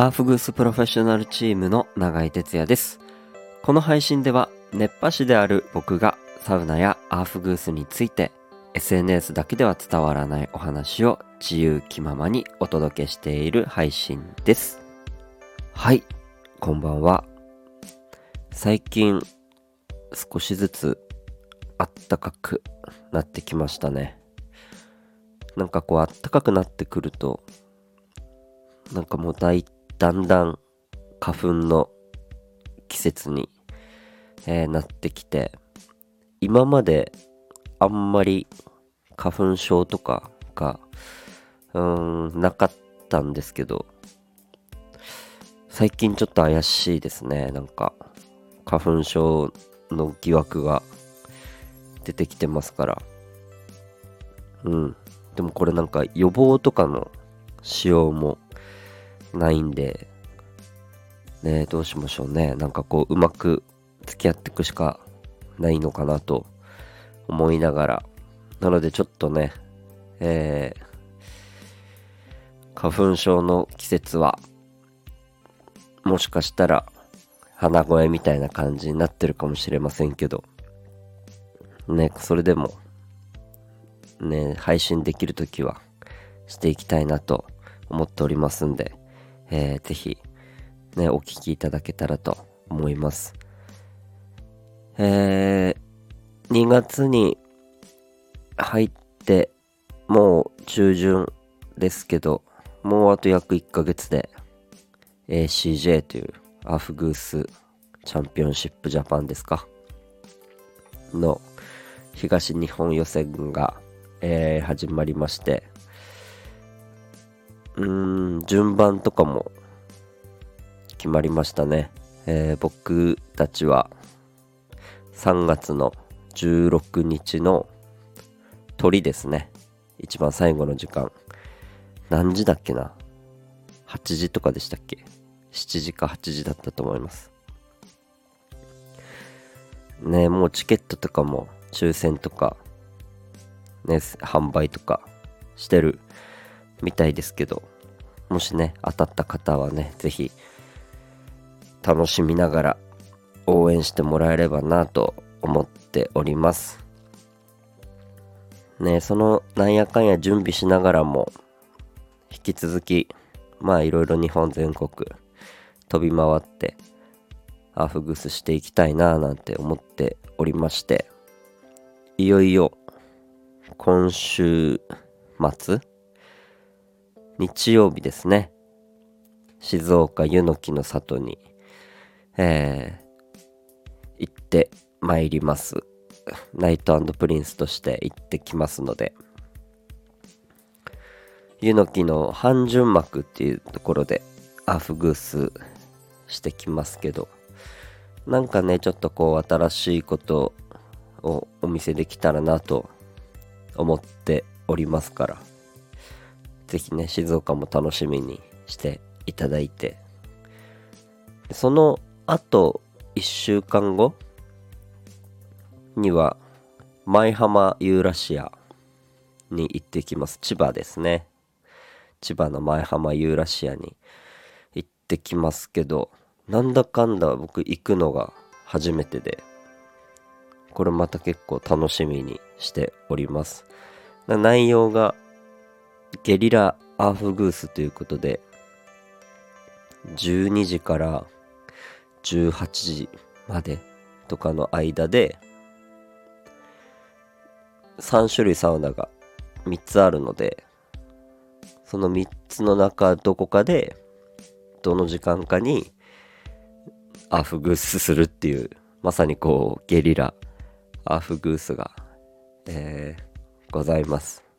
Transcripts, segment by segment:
アーフグースプロフェッショナルチームの永井哲也です。この配信では熱波師である僕がサウナやアーフグースについて SNS だけでは伝わらないお話を自由気ままにお届けしている配信です。はい、こんばんは。最近少しずつあったかくなってきましたね。なんかこうあったかくなってくるとなんかもうだいだんだん花粉の季節に、えーなってきて今まであんまり花粉症とかがうーんなかったんですけど最近ちょっと怪しいですね。なんか花粉症の疑惑が出てきてますから。うん。でもこれなんか予防とかの仕様もないんで、ねどうしましょうね。なんかこう、うまく付き合っていくしかないのかなと思いながら。なのでちょっとね、えー、花粉症の季節は、もしかしたら鼻声みたいな感じになってるかもしれませんけど、ね、それでも、ね、配信できるときはしていきたいなと思っておりますんで、えーぜひ、ね、お聞きいただけたらと思います。えー、2月に入って、もう中旬ですけど、もうあと約1ヶ月で、ACJ というアフグースチャンピオンシップジャパンですか？の東日本予選が、えー始まりまして、うーん、順番とかも決まりましたね。えー僕たちは3月の16日の鳥ですね。一番最後の時間。何時だっけな ?8 時とかでしたっけ ?7 時か8時だったと思います。ねもうチケットとかも抽選とか、ね、販売とかしてるみたいですけど、もしね、当たった方はね、ぜひ楽しみながら応援してもらえればなと思っております。ね、そのなんやかんや準備しながらも、引き続き、まあいろいろ日本全国飛び回って、アフグスしていきたいなぁなんて思っておりまして、いよいよ今週末日曜日ですね。静岡湯の木の里に、えー行ってまいります。ナイトプリンスとして行ってきますので、湯の木の半純幕っていうところでアフグースしてきますけど、なんかね、ちょっとこう新しいことをお見せできたらなと思っておりますから、ぜひね、静岡も楽しみにしていただいて、その後、1週間後には、舞浜ユーラシアに行ってきます。千葉ですね。千葉の舞浜ユーラシアに行ってきますけど、なんだかんだ僕行くのが初めてで、これまた結構楽しみにしております。内容がゲリラアーフグースということで、12時から18時までとかの間で、3種類サウナが3つあるので、その3つの中どこかで、どの時間かにアーフグースするっていう、まさにこうゲリラアーフグースが、えーございます。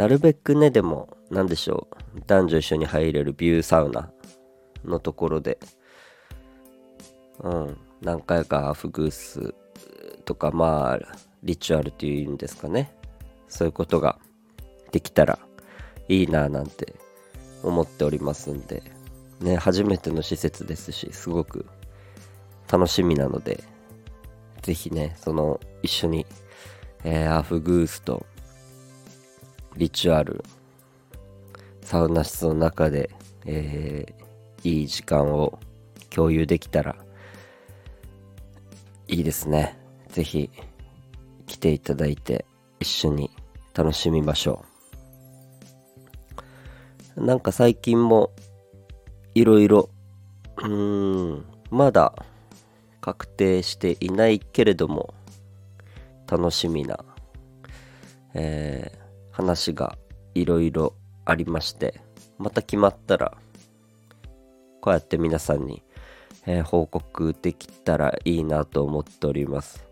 なるべくね、でも、なんでしょう、男女一緒に入れるビューサウナのところで、うん、何回かアフグースとか、まあ、リチュアルっていうんですかね。そういうことができたらいいななんて思っておりますんで、ね、初めての施設ですし、すごく楽しみなので、ぜひね、その、一緒に、えーアフグースとリチュアル、サウナ室の中でえー、いい時間を共有できたらいいですね。ぜひ来ていただいて一緒に楽しみましょう。なんか最近もいろいろうーんまだ確定していないけれども楽しみな、えー、話がいろいろありましてまた決まったらこうやって皆さんに、えー、報告できたらいいなと思っております。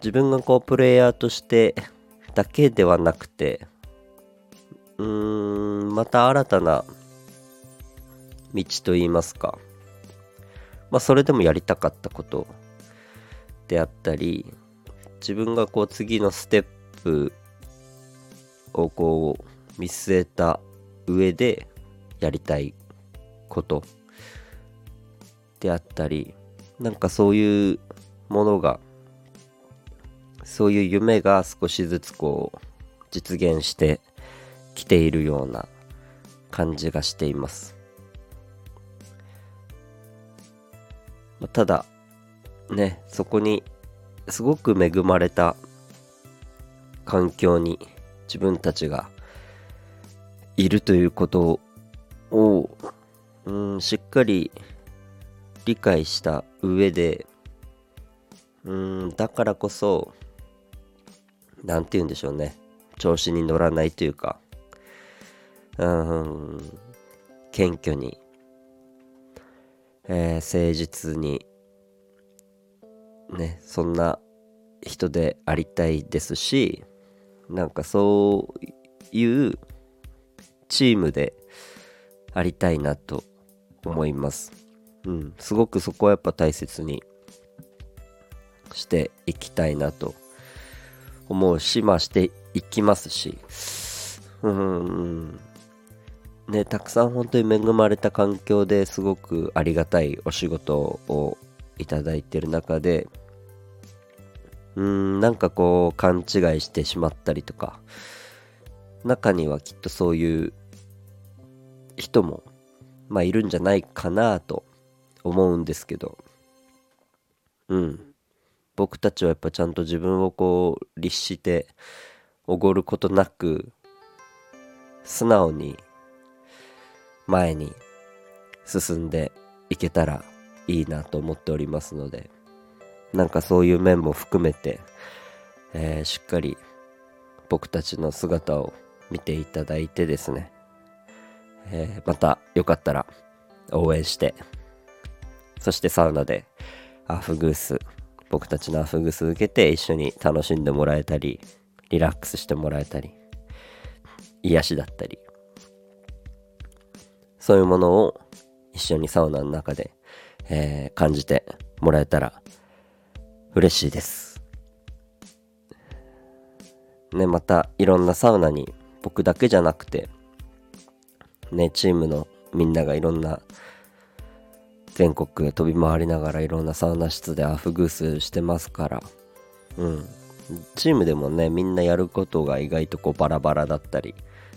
自分がこうプレイヤーとしてだけではなくてうーんまた新たな道といいますか。まあそれでもやりたかったことであったり自分がこう次のステップをこう見据えた上でやりたいこと。であったりなんかそういうものがそういう夢が少しずつこう実現してきているような感じがしています。ただねそこにすごく恵まれた環境に自分たちがいるということを、うん、しっかり理解した上で、うん、だからこそ、なんて言うんでしょうね。調子に乗らないというか、うん、謙虚に、えー、誠実に、ね、そんな人でありたいですし、なんかそういうチームでありたいなと思います。うん、すごくそこはやっぱ大切にしていきたいなと思うし、まあしていきますし、うん、ね、たくさん本当に恵まれた環境ですごくありがたいお仕事をいただいてる中で、うん、なんかこう勘違いしてしまったりとか、中にはきっとそういう人も、まあいるんじゃないかなと思うんですけど、うん。僕たちはやっぱちゃんと自分をこう律しておごることなく素直に前に進んでいけたらいいなと思っておりますのでなんかそういう面も含めて、えー、しっかり僕たちの姿を見ていただいてですね、えー、またよかったら応援して、そしてサウナでアフグース、僕たちのアフグース受けて一緒に楽しんでもらえたり、リラックスしてもらえたり、癒しだったり、そういうものを一緒にサウナの中で、えー、感じてもらえたら嬉しいです。ね、またいろんなサウナに僕だけじゃなくて、ね、チームのみんながいろんな全国飛び回りながらいろんなサウナ室でアフグースしてますから、うん。チームでもね、みんなやることが意外とこうバラバラだったり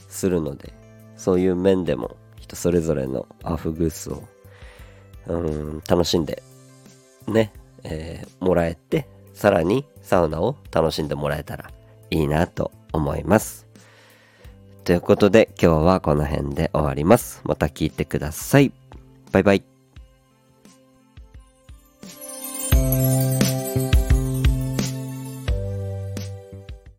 するので、そういう面でも人それぞれのアフグースを、うん、楽しんで、ね、えー、もらえて、さらにサウナを楽しんでもらえたらいいなと思います。ということで今日はこの辺で終わります。また聞いてください。バイバイ。